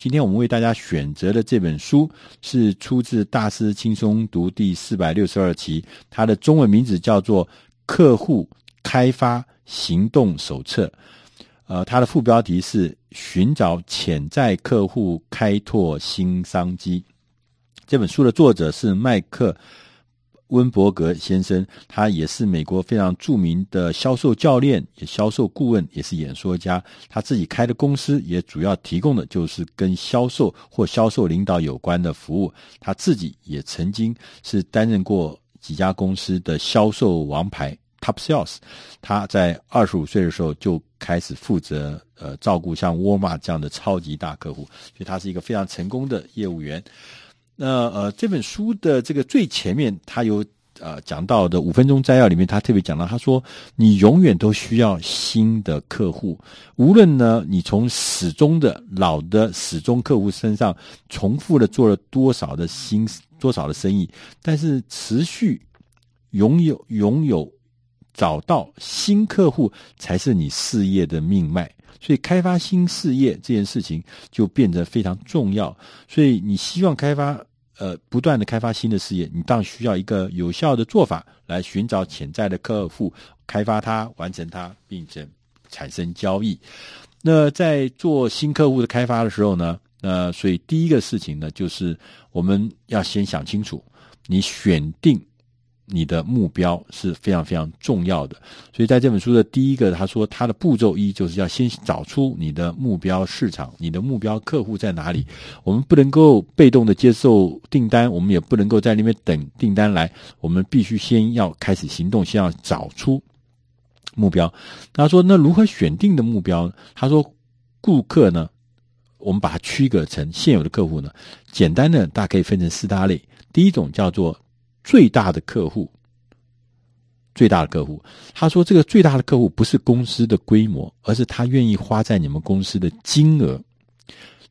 今天我们为大家选择的这本书是出自《大师轻松读》第四百六十二期，它的中文名字叫做《客户开发行动手册》。呃，它的副标题是“寻找潜在客户，开拓新商机”。这本书的作者是麦克。温伯格先生，他也是美国非常著名的销售教练，也销售顾问，也是演说家。他自己开的公司，也主要提供的就是跟销售或销售领导有关的服务。他自己也曾经是担任过几家公司的销售王牌 （Top Sales）。他在二十五岁的时候就开始负责呃照顾像沃尔玛这样的超级大客户，所以他是一个非常成功的业务员。那呃，这本书的这个最前面，他有呃讲到的五分钟摘要里面，他特别讲到，他说你永远都需要新的客户，无论呢你从始终的老的始终客户身上重复的做了多少的新多少的生意，但是持续拥有拥有找到新客户才是你事业的命脉，所以开发新事业这件事情就变得非常重要，所以你希望开发。呃，不断的开发新的事业，你当需要一个有效的做法来寻找潜在的客户，开发它，完成它，并且产生交易。那在做新客户的开发的时候呢，呃，所以第一个事情呢，就是我们要先想清楚，你选定。你的目标是非常非常重要的，所以在这本书的第一个，他说他的步骤一就是要先找出你的目标市场，你的目标客户在哪里。我们不能够被动的接受订单，我们也不能够在那边等订单来，我们必须先要开始行动，先要找出目标。他说，那如何选定的目标？他说，顾客呢，我们把它区隔成现有的客户呢，简单的大家可以分成四大类。第一种叫做。最大的客户，最大的客户，他说这个最大的客户不是公司的规模，而是他愿意花在你们公司的金额。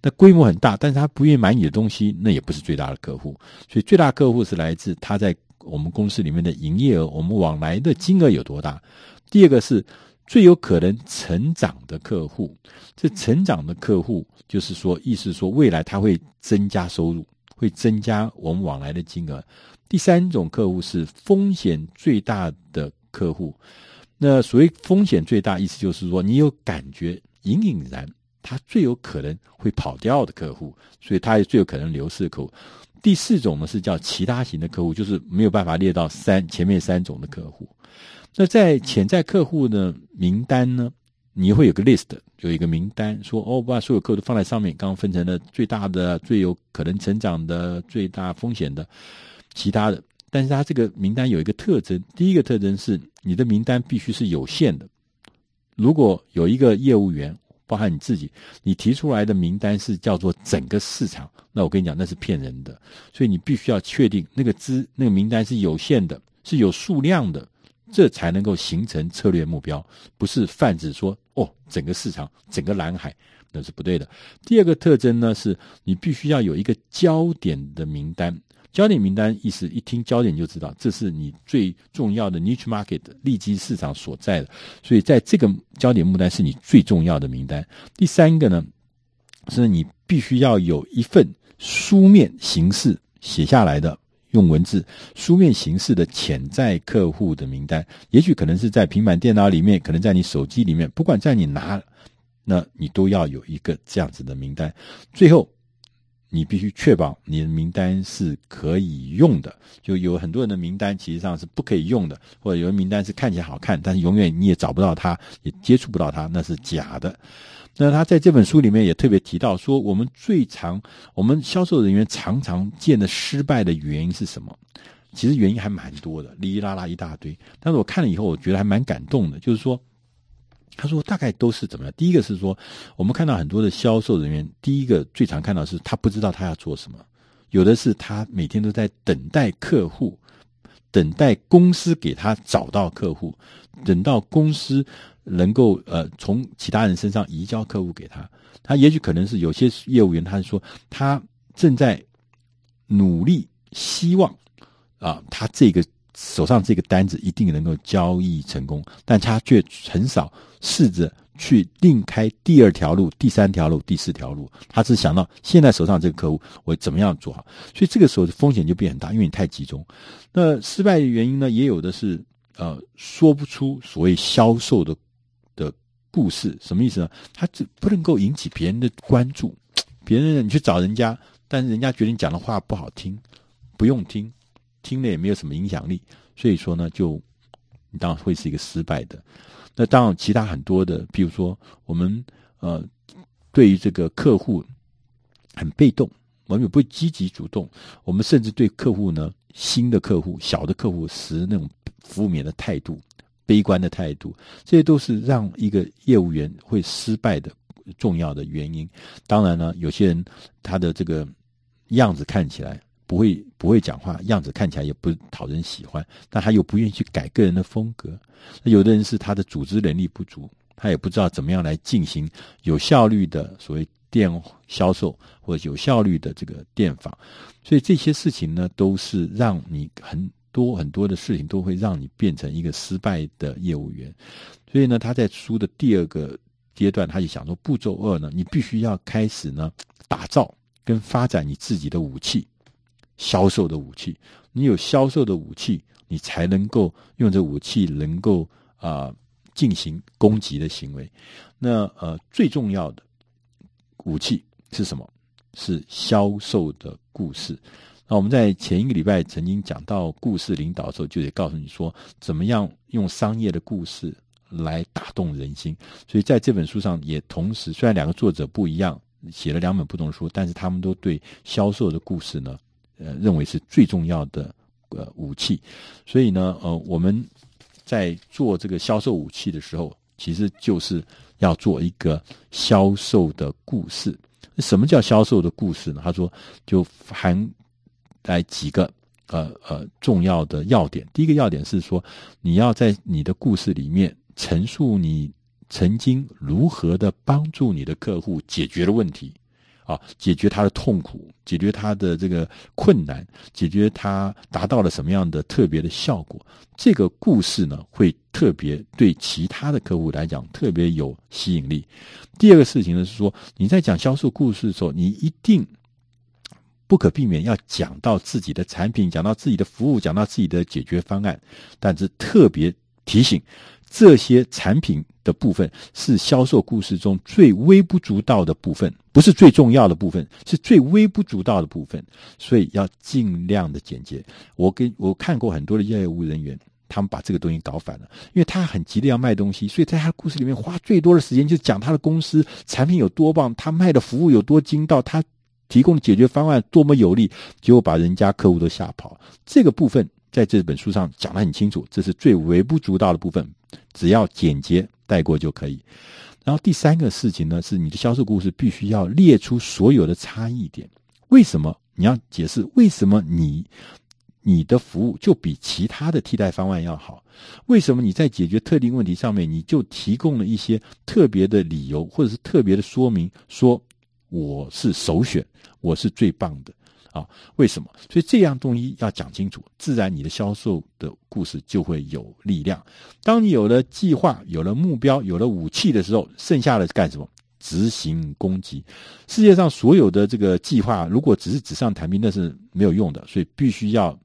那规模很大，但是他不愿意买你的东西，那也不是最大的客户。所以最大客户是来自他在我们公司里面的营业额，我们往来的金额有多大。第二个是最有可能成长的客户，这成长的客户就是说，意思说未来他会增加收入，会增加我们往来的金额。第三种客户是风险最大的客户，那所谓风险最大，意思就是说你有感觉隐隐然，他最有可能会跑掉的客户，所以他也最有可能流失的客户。第四种呢是叫其他型的客户，就是没有办法列到三前面三种的客户。那在潜在客户的名单呢，你会有个 list，有一个名单，说哦，把所有客户都放在上面，刚刚分成了最大的、最有可能成长的、最大风险的。其他的，但是它这个名单有一个特征，第一个特征是你的名单必须是有限的。如果有一个业务员，包含你自己，你提出来的名单是叫做整个市场，那我跟你讲，那是骗人的。所以你必须要确定那个资那个名单是有限的，是有数量的，这才能够形成策略目标，不是泛指说哦，整个市场，整个蓝海，那是不对的。第二个特征呢，是你必须要有一个焦点的名单。焦点名单意思一听焦点就知道，这是你最重要的 niche market 利基市场所在的，所以在这个焦点名单是你最重要的名单。第三个呢，是你必须要有一份书面形式写下来的，用文字书面形式的潜在客户的名单，也许可能是在平板电脑里面，可能在你手机里面，不管在你哪，那你都要有一个这样子的名单。最后。你必须确保你的名单是可以用的，就有很多人的名单其实上是不可以用的，或者有的名单是看起来好看，但是永远你也找不到它，也接触不到它，那是假的。那他在这本书里面也特别提到说，我们最常，我们销售人员常常见的失败的原因是什么？其实原因还蛮多的，哩哩啦啦一大堆。但是我看了以后，我觉得还蛮感动的，就是说。他说：“大概都是怎么样？第一个是说，我们看到很多的销售人员，第一个最常看到是他不知道他要做什么，有的是他每天都在等待客户，等待公司给他找到客户，等到公司能够呃从其他人身上移交客户给他。他也许可能是有些业务员，他是说他正在努力，希望啊，他这个。”手上这个单子一定能够交易成功，但他却很少试着去另开第二条路、第三条路、第四条路，他只想到现在手上这个客户，我怎么样做好？所以这个时候风险就变很大，因为你太集中。那失败的原因呢，也有的是呃说不出所谓销售的故事，什么意思呢？他只不能够引起别人的关注，别人你去找人家，但是人家觉得你讲的话不好听，不用听，听了也没有什么影响力，所以说呢，就你当然会是一个失败的。那当然，其他很多的，比如说我们呃，对于这个客户很被动，我们也不积极主动。我们甚至对客户呢，新的客户、小的客户持那种负面的态度、悲观的态度，这些都是让一个业务员会失败的重要的原因。当然呢，有些人他的这个样子看起来。不会不会讲话，样子看起来也不讨人喜欢，但他又不愿意去改个人的风格。有的人是他的组织能力不足，他也不知道怎么样来进行有效率的所谓电销售或者有效率的这个电访。所以这些事情呢，都是让你很多很多的事情都会让你变成一个失败的业务员。所以呢，他在书的第二个阶段，他就想说，步骤二呢，你必须要开始呢，打造跟发展你自己的武器。销售的武器，你有销售的武器，你才能够用这武器能够啊、进行攻击的行为。那呃最重要的武器是什么？是销售的故事。那我们在前一个礼拜曾经讲到故事领导的时候，就得告诉你说，怎么样用商业的故事来打动人心。所以在这本书上也同时，虽然两个作者不一样，写了两本不同的书，但是他们都对销售的故事呢。呃，认为是最重要的呃武器，所以呢，呃，我们在做这个销售武器的时候，其实就是要做一个销售的故事。什么叫销售的故事呢？他说，就含来几个呃呃重要的要点。第一个要点是说，你要在你的故事里面陈述你曾经如何的帮助你的客户解决了问题。啊，解决他的痛苦，解决他的这个困难，解决他达到了什么样的特别的效果？这个故事呢，会特别对其他的客户来讲特别有吸引力。第二个事情呢是说，你在讲销售故事的时候，你一定不可避免要讲到自己的产品，讲到自己的服务，讲到自己的解决方案，但是特别提醒。这些产品的部分是销售故事中最微不足道的部分，不是最重要的部分，是最微不足道的部分，所以要尽量的简洁。我跟我看过很多的业务人员，他们把这个东西搞反了，因为他很急的要卖东西，所以在他的故事里面花最多的时间就讲他的公司产品有多棒，他卖的服务有多精到，他提供的解决方案多么有利，结果把人家客户都吓跑。这个部分在这本书上讲得很清楚，这是最微不足道的部分。只要简洁带过就可以。然后第三个事情呢，是你的销售故事必须要列出所有的差异点。为什么你要解释？为什么你你的服务就比其他的替代方案要好？为什么你在解决特定问题上面，你就提供了一些特别的理由，或者是特别的说明，说我是首选，我是最棒的。啊，为什么？所以这样东西要讲清楚，自然你的销售的故事就会有力量。当你有了计划、有了目标、有了武器的时候，剩下的是干什么？执行攻击。世界上所有的这个计划，如果只是纸上谈兵，那是没有用的。所以必须要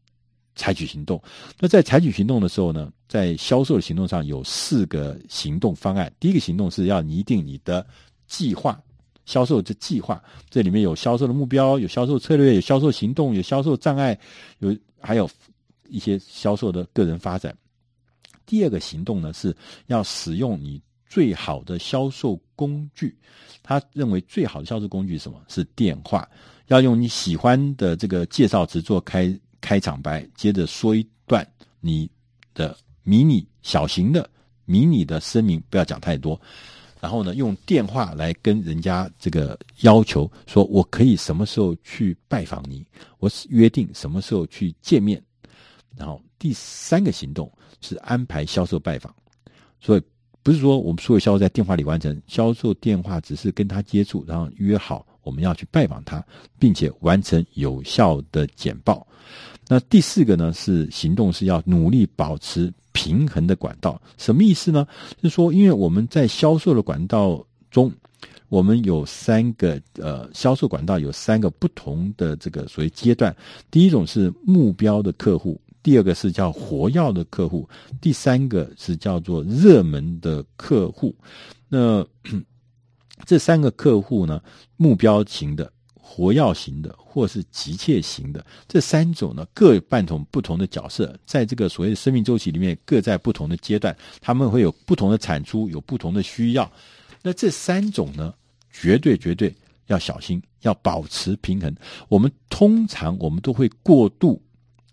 采取行动。那在采取行动的时候呢，在销售的行动上有四个行动方案。第一个行动是要拟定你的计划。销售的计划，这里面有销售的目标，有销售策略，有销售行动，有销售障碍，有还有一些销售的个人发展。第二个行动呢，是要使用你最好的销售工具。他认为最好的销售工具是什么？是电话。要用你喜欢的这个介绍词做开开场白，接着说一段你的迷你小型的迷你的声明，不要讲太多。然后呢，用电话来跟人家这个要求说，我可以什么时候去拜访你？我约定什么时候去见面？然后第三个行动是安排销售拜访，所以不是说我们所有销售在电话里完成，销售电话只是跟他接触，然后约好我们要去拜访他，并且完成有效的简报。那第四个呢，是行动是要努力保持平衡的管道。什么意思呢？是说，因为我们在销售的管道中，我们有三个呃销售管道，有三个不同的这个所谓阶段。第一种是目标的客户，第二个是叫活跃的客户，第三个是叫做热门的客户。那 这三个客户呢，目标型的、活跃型的，或是急切型的，这三种呢，各扮演不同的角色，在这个所谓的生命周期里面，各在不同的阶段，他们会有不同的产出，有不同的需要。那这三种呢，绝对绝对要小心，要保持平衡。我们通常我们都会过度、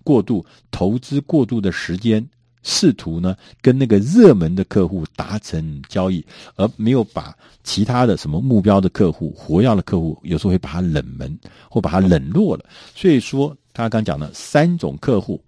过度投资过度的时间，试图呢跟那个热门的客户达成交易，而没有把其他的什么目标的客户、活跃的客户，有时候会把它冷门或把它冷落了。所以说，他刚讲的三种客户，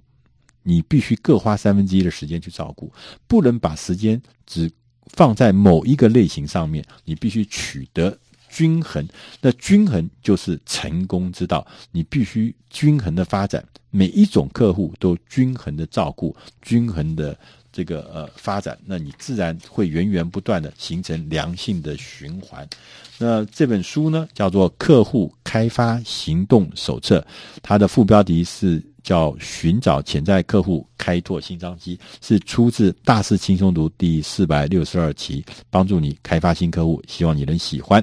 你必须各花三分之一的时间去照顾，不能把时间只放在某一个类型上面，你必须取得均衡。那均衡就是成功之道。你必须均衡的发展，每一种客户都均衡的照顾，均衡的这个呃发展，那你自然会源源不断的形成良性的循环。那这本书呢，叫做《客户开发行动手册》，它的副标题是。叫寻找潜在客户，开拓新商机，是出自《大师轻松读》第四百六十二期，帮助你开发新客户。希望你能喜欢。